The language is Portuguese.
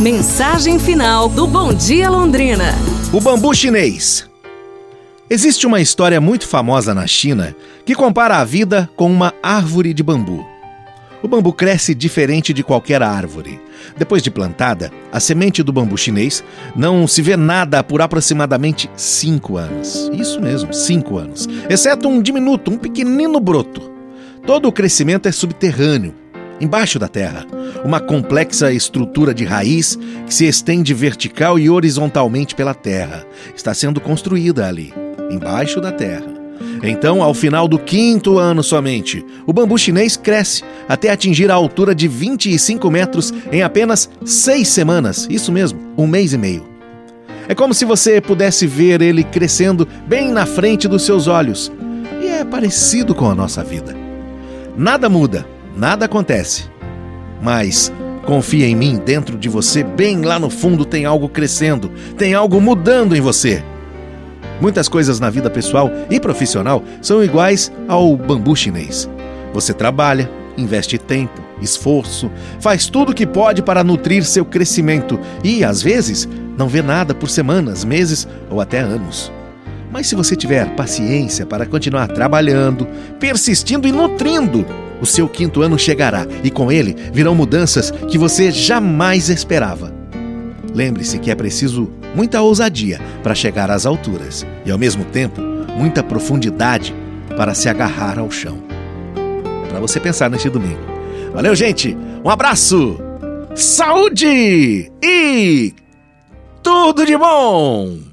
Mensagem final do Bom Dia Londrina. O bambu chinês. Existe uma história muito famosa na China que compara a vida com uma árvore de bambu. O bambu cresce diferente de qualquer árvore. Depois de plantada, a semente do bambu chinês não se vê nada por aproximadamente cinco anos. Isso mesmo, cinco anos. Exceto um diminuto, um pequenino broto. Todo o crescimento é subterrâneo embaixo da terra. Uma complexa estrutura de raiz que se estende vertical e horizontalmente pela terra. Está sendo construída ali, embaixo da terra. Então, ao final do quinto ano somente, o bambu chinês cresce até atingir a altura de 25 metros em apenas seis semanas. Isso mesmo, um mês e meio. É como se você pudesse ver ele crescendo bem na frente dos seus olhos. E é parecido com a nossa vida. Nada muda, nada acontece. Mas confia em mim, dentro de você, bem lá no fundo, tem algo crescendo, tem algo mudando em você. Muitas coisas na vida pessoal e profissional são iguais ao bambu chinês. Você trabalha, investe tempo, esforço, faz tudo o que pode para nutrir seu crescimento e, às vezes, não vê nada por semanas, meses ou até anos. Mas se você tiver paciência para continuar trabalhando, persistindo e nutrindo, o seu quinto ano chegará e com ele virão mudanças que você jamais esperava. Lembre-se que é preciso muita ousadia para chegar às alturas e, ao mesmo tempo, muita profundidade para se agarrar ao chão. Para você pensar neste domingo. Valeu, gente! Um abraço! Saúde! E tudo de bom!